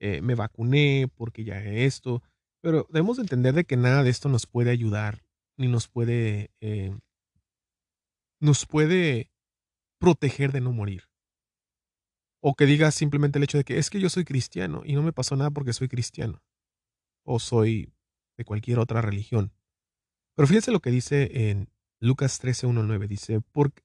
eh, me vacuné, porque ya esto. Pero debemos entender de que nada de esto nos puede ayudar, ni nos puede, eh, nos puede proteger de no morir. O que digas simplemente el hecho de que es que yo soy cristiano y no me pasó nada porque soy cristiano. O soy de cualquier otra religión. Pero fíjense lo que dice en Lucas 13, 9. Dice, porque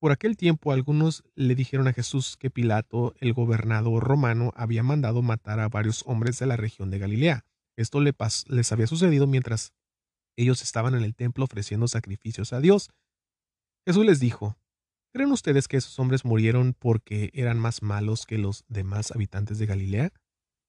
por aquel tiempo algunos le dijeron a Jesús que Pilato, el gobernador romano, había mandado matar a varios hombres de la región de Galilea. Esto les había sucedido mientras ellos estaban en el templo ofreciendo sacrificios a Dios. Jesús les dijo, ¿creen ustedes que esos hombres murieron porque eran más malos que los demás habitantes de Galilea?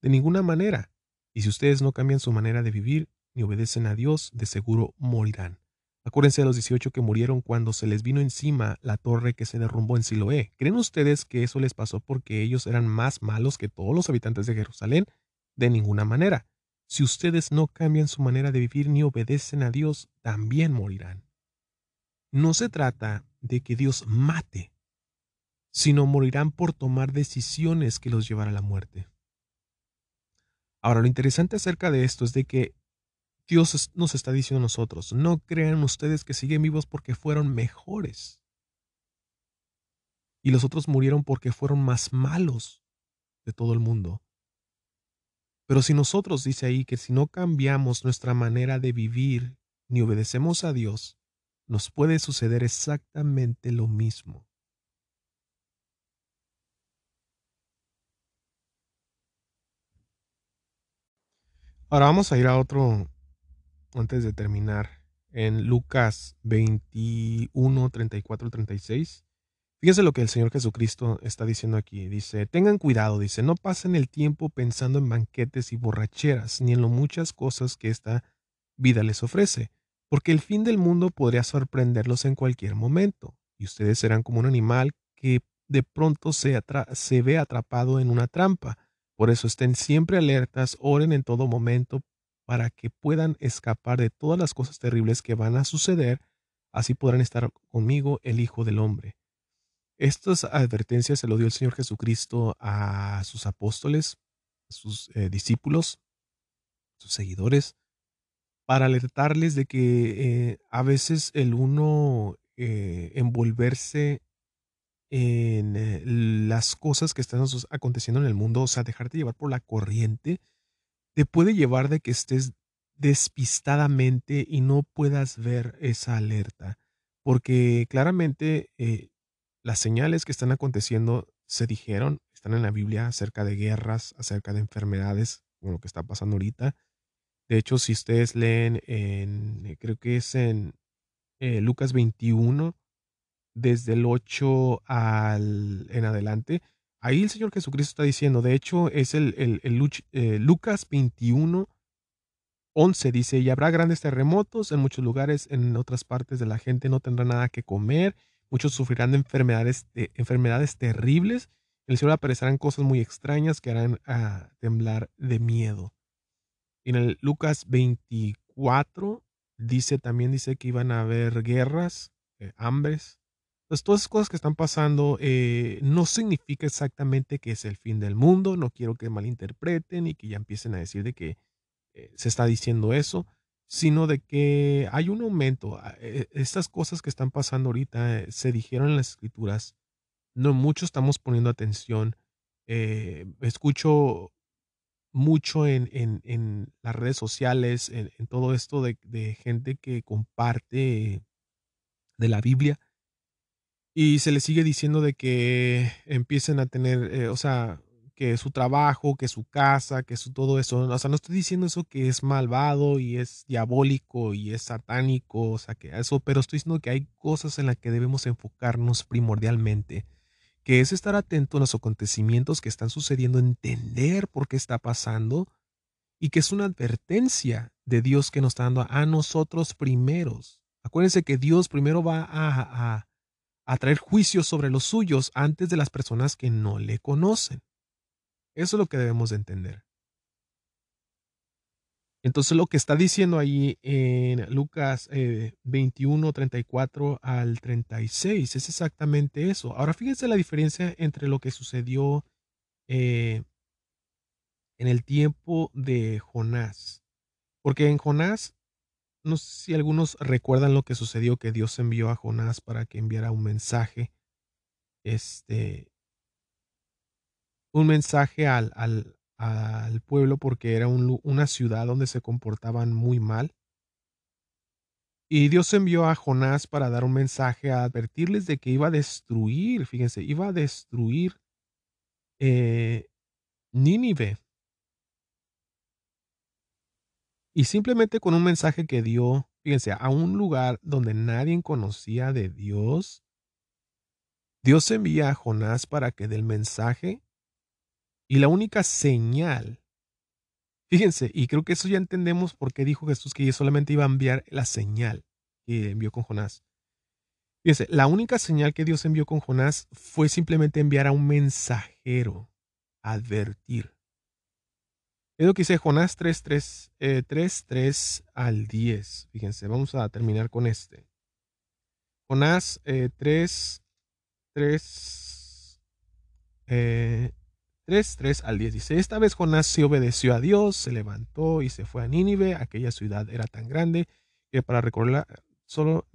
De ninguna manera. Y si ustedes no cambian su manera de vivir ni obedecen a Dios, de seguro morirán. Acuérdense de los 18 que murieron cuando se les vino encima la torre que se derrumbó en Siloé. ¿Creen ustedes que eso les pasó porque ellos eran más malos que todos los habitantes de Jerusalén? De ninguna manera. Si ustedes no cambian su manera de vivir ni obedecen a Dios, también morirán. No se trata de que Dios mate, sino morirán por tomar decisiones que los llevarán a la muerte. Ahora, lo interesante acerca de esto es de que Dios nos está diciendo a nosotros, no crean ustedes que siguen vivos porque fueron mejores. Y los otros murieron porque fueron más malos de todo el mundo. Pero si nosotros, dice ahí, que si no cambiamos nuestra manera de vivir ni obedecemos a Dios, nos puede suceder exactamente lo mismo. Ahora vamos a ir a otro antes de terminar, en Lucas 21, 34, 36. Fíjense lo que el Señor Jesucristo está diciendo aquí. Dice, tengan cuidado, dice, no pasen el tiempo pensando en banquetes y borracheras, ni en lo muchas cosas que esta vida les ofrece, porque el fin del mundo podría sorprenderlos en cualquier momento, y ustedes serán como un animal que de pronto se, se ve atrapado en una trampa. Por eso estén siempre alertas, oren en todo momento, para que puedan escapar de todas las cosas terribles que van a suceder, así podrán estar conmigo el Hijo del Hombre. Estas advertencias se lo dio el Señor Jesucristo a sus apóstoles, sus eh, discípulos, sus seguidores, para alertarles de que eh, a veces el uno eh, envolverse en las cosas que están aconteciendo en el mundo, o sea, dejarte llevar por la corriente, te puede llevar de que estés despistadamente y no puedas ver esa alerta, porque claramente eh, las señales que están aconteciendo se dijeron, están en la Biblia acerca de guerras, acerca de enfermedades, como lo que está pasando ahorita. De hecho, si ustedes leen en, eh, creo que es en eh, Lucas 21, desde el 8 al, en adelante, Ahí el Señor Jesucristo está diciendo, de hecho es el, el, eh, Lucas 21, 11 dice, y habrá grandes terremotos en muchos lugares, en otras partes de la gente no tendrá nada que comer, muchos sufrirán de enfermedades, enfermedades terribles, en el cielo aparecerán cosas muy extrañas que harán a temblar de miedo. En el Lucas 24 dice también dice que iban a haber guerras, eh, hambres, entonces, todas esas cosas que están pasando eh, no significa exactamente que es el fin del mundo. No quiero que malinterpreten y que ya empiecen a decir de que eh, se está diciendo eso, sino de que hay un aumento. Ah, eh, estas cosas que están pasando ahorita se dijeron en las escrituras. No mucho estamos poniendo atención. escucho mucho en, las redes sociales, en, todo esto de gente que comparte de la Biblia. Y se les sigue diciendo de que empiecen a tener, eh, o sea, que su trabajo, que su casa, que su todo eso. O sea, no estoy diciendo eso que es malvado y es diabólico y es satánico, o sea, que eso, pero estoy diciendo que hay cosas en las que debemos enfocarnos primordialmente, que es estar atento a los acontecimientos que están sucediendo, entender por qué está pasando y que es una advertencia de Dios que nos está dando a nosotros primeros. Acuérdense que Dios primero va a, a, a traer juicios sobre los suyos antes de las personas que no le conocen. Eso es lo que debemos de entender. Entonces lo que está diciendo ahí en Lucas eh, 21, 34 al 36 es exactamente eso. Ahora fíjense la diferencia entre lo que sucedió eh, en el tiempo de Jonás. Porque en Jonás, no sé si algunos recuerdan lo que sucedió, que Dios envió a Jonás para que enviara un mensaje. Este, un mensaje al, al, al pueblo porque era un, una ciudad donde se comportaban muy mal. Y Dios envió a Jonás para dar un mensaje, a advertirles de que iba a destruir, fíjense, iba a destruir eh, Nínive. Y simplemente con un mensaje que dio, fíjense, a un lugar donde nadie conocía de Dios, Dios envía a Jonás para que del mensaje y la única señal, fíjense, y creo que eso ya entendemos por qué dijo Jesús que solamente iba a enviar la señal que envió con Jonás. Fíjense, la única señal que Dios envió con Jonás fue simplemente enviar a un mensajero, advertir. Es lo que dice Jonás 3, 3, 3, 3 al 10. Fíjense, vamos a terminar con este. Jonás eh, 3, 3, eh, 3, 3 al 10 dice, esta vez Jonás se obedeció a Dios, se levantó y se fue a Nínive, aquella ciudad era tan grande que para recorrerla solo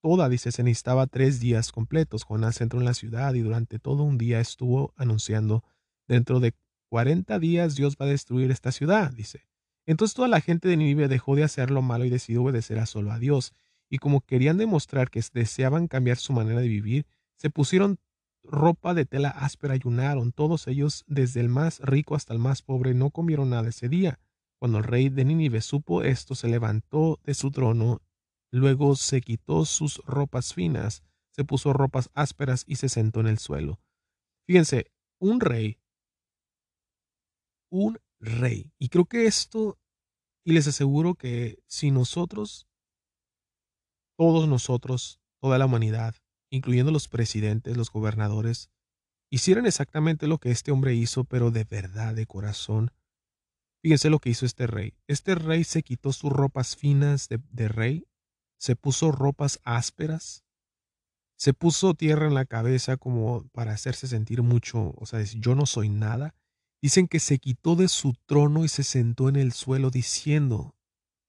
toda, dice, se necesitaba tres días completos. Jonás entró en la ciudad y durante todo un día estuvo anunciando, dentro de 40 días Dios va a destruir esta ciudad, dice. Entonces toda la gente de Nínive dejó de hacer lo malo y decidió obedecer a solo a Dios. Y como querían demostrar que deseaban cambiar su manera de vivir, se pusieron ropa de tela áspera ayunaron. Todos ellos, desde el más rico hasta el más pobre, no comieron nada ese día. Cuando el rey de Nínive supo esto, se levantó de su trono, luego se quitó sus ropas finas, se puso ropas ásperas y se sentó en el suelo. Fíjense, un rey, un rey. Y creo que esto, y les aseguro que si nosotros, todos nosotros, toda la humanidad, incluyendo los presidentes, los gobernadores, hicieran exactamente lo que este hombre hizo, pero de verdad, de corazón. Fíjense lo que hizo este rey. Este rey se quitó sus ropas finas de, rey, se puso ropas ásperas, se puso tierra en la cabeza como para hacerse sentir mucho, o sea, yo no soy nada. Dicen que se quitó de su trono y se sentó en el suelo diciendo,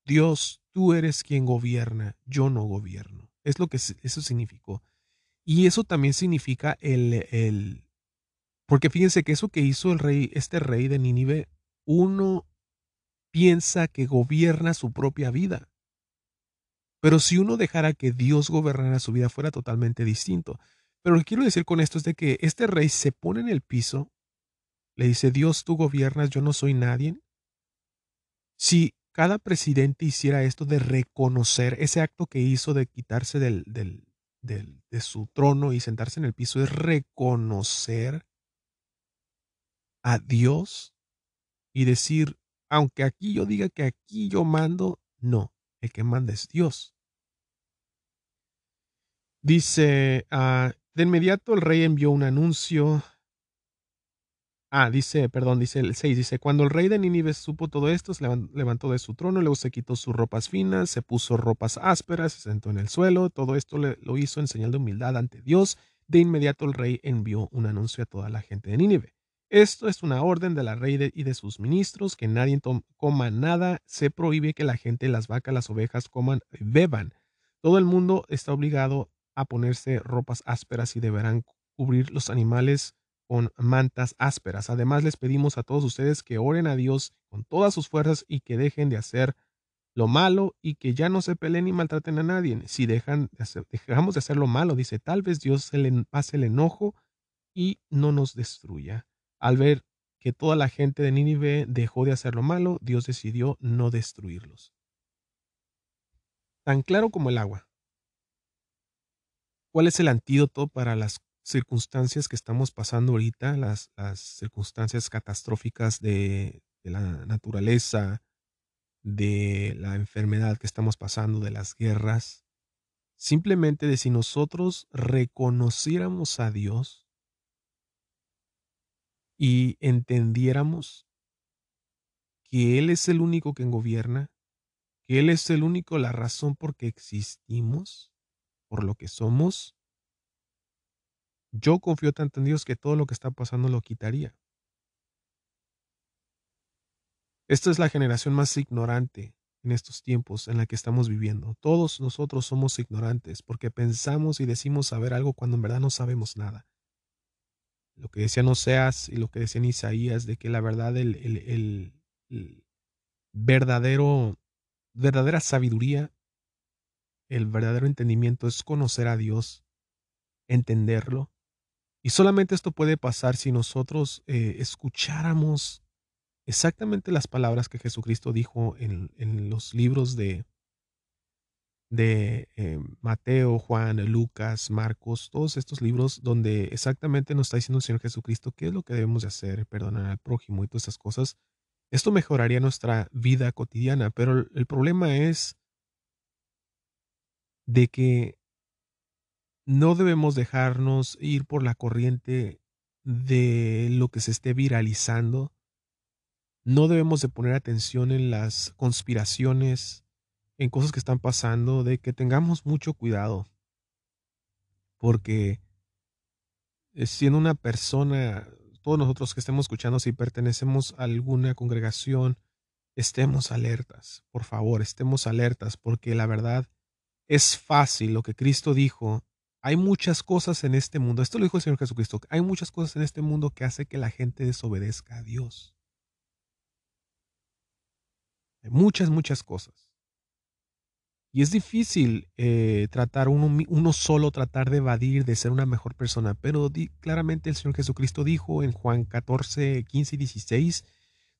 Dios, tú eres quien gobierna, yo no gobierno. Es lo que eso significó. Y eso también significa el, el, porque fíjense que eso que hizo el rey, este rey de Nínive, uno piensa que gobierna su propia vida. Pero si uno dejara que Dios gobernara su vida fuera totalmente distinto. Pero lo que quiero decir con esto es de que este rey se pone en el piso, le dice, Dios, tú gobiernas, yo no soy nadie. Si cada presidente hiciera esto de reconocer ese acto que hizo de quitarse del, del, de, su trono y sentarse en el piso es reconocer a Dios y decir, aunque aquí yo diga que aquí yo mando, no, el que manda es Dios. Dice, ah, de inmediato el rey envió un anuncio Ah, dice, perdón, dice el 6, dice, cuando el rey de Nínive supo todo esto, se levantó de su trono, luego se quitó sus ropas finas, se puso ropas ásperas, se sentó en el suelo, todo esto lo hizo en señal de humildad ante Dios. De inmediato el rey envió un anuncio a toda la gente de Nínive. Esto es una orden de la rey y de sus ministros, que nadie coma nada, se prohíbe que la gente, las vacas, las ovejas coman, beban. Todo el mundo está obligado a ponerse ropas ásperas y deberán cubrir los animales con mantas ásperas. Además, les pedimos a todos ustedes que oren a Dios con todas sus fuerzas y que dejen de hacer lo malo y que ya no se peleen ni maltraten a nadie. Si dejan dejamos de hacer lo malo, dice, tal vez Dios se le pase el enojo y no nos destruya. Al ver que toda la gente de Nínive dejó de hacer lo malo, Dios decidió no destruirlos. Tan claro como el agua. ¿Cuál es el antídoto para las circunstancias que estamos pasando ahorita, las, las circunstancias catastróficas de, de la naturaleza, de la enfermedad que estamos pasando, de las guerras, simplemente de si nosotros reconociéramos a Dios y entendiéramos que Él es el único que gobierna, que Él es el único la razón por que existimos, por lo que somos, yo confío tanto en Dios que todo lo que está pasando lo quitaría. Esta es la generación más ignorante en estos tiempos en la que estamos viviendo. Todos nosotros somos ignorantes porque pensamos y decimos saber algo cuando en verdad no sabemos nada. Lo que decían Oseas y lo que decían Isaías de que la verdad, el, el, el verdadero, verdadera sabiduría, el verdadero entendimiento es conocer a Dios, entenderlo. Y solamente esto puede pasar si nosotros eh, escucháramos exactamente las palabras que Jesucristo dijo en, los libros de, de eh, Mateo, Juan, Lucas, Marcos, todos estos libros donde exactamente nos está diciendo el Señor Jesucristo qué es lo que debemos de hacer, perdonar al prójimo y todas esas cosas. Esto mejoraría nuestra vida cotidiana, pero el problema es de que no debemos dejarnos ir por la corriente de lo que se esté viralizando no debemos de poner atención en las conspiraciones, en cosas que están pasando, de que tengamos mucho cuidado. Porque eh, siendo una persona, todos nosotros que estemos escuchando, si pertenecemos a alguna congregación, estemos alertas, por favor, estemos alertas, porque la verdad es fácil lo que Cristo dijo. Hay muchas cosas en este mundo, esto lo dijo el Señor Jesucristo, hay muchas cosas en este mundo que hace que la gente desobedezca a Dios muchas, muchas cosas. Y es difícil eh, tratar uno, solo, tratar de evadir, de ser una mejor persona. Pero claramente el Señor Jesucristo dijo en Juan 14, 15 y 16,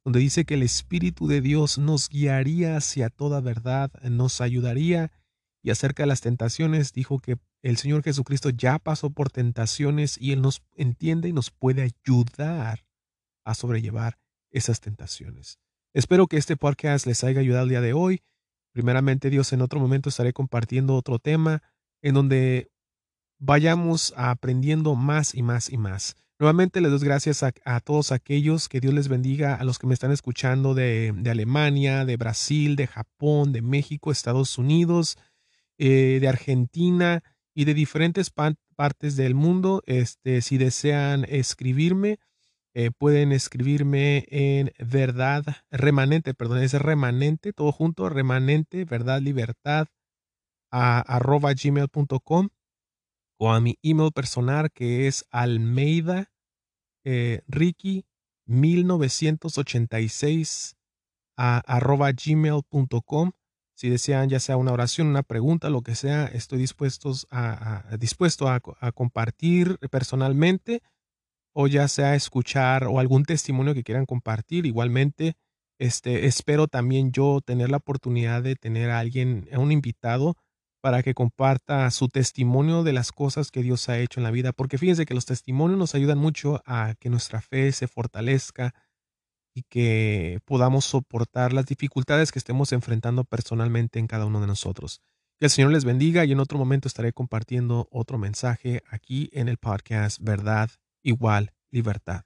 donde dice que el Espíritu de Dios nos guiaría hacia toda verdad, nos ayudaría. Y acerca de las tentaciones, dijo que el Señor Jesucristo ya pasó por tentaciones y Él nos entiende y nos puede ayudar a sobrellevar esas tentaciones. Espero que este podcast les haya ayudado el día de hoy. Primeramente, Dios, en otro momento estaré compartiendo otro tema en donde vayamos aprendiendo más y más y más. Nuevamente les doy gracias a, todos aquellos, que Dios les bendiga, a los que me están escuchando de, Alemania, de Brasil, de Japón, de México, Estados Unidos, eh, de Argentina y de diferentes partes del mundo. Este, si desean escribirme, eh, pueden escribirme en verdad remanente, perdón, es remanente, todo junto, remanente, verdad, libertad, a, arroba gmail.com o a mi email personal que es almeida eh, ricky 1986 a arroba gmail.com. Si desean ya sea una oración, una pregunta, lo que sea, estoy dispuesto a, dispuesto a compartir personalmente o ya sea escuchar o algún testimonio que quieran compartir. Igualmente, este, espero también yo tener la oportunidad de tener a alguien, a un invitado, para que comparta su testimonio de las cosas que Dios ha hecho en la vida, porque fíjense que los testimonios nos ayudan mucho a que nuestra fe se fortalezca y que podamos soportar las dificultades que estemos enfrentando personalmente en cada uno de nosotros. Que el Señor les bendiga y en otro momento estaré compartiendo otro mensaje aquí en el podcast Verdad igual libertad.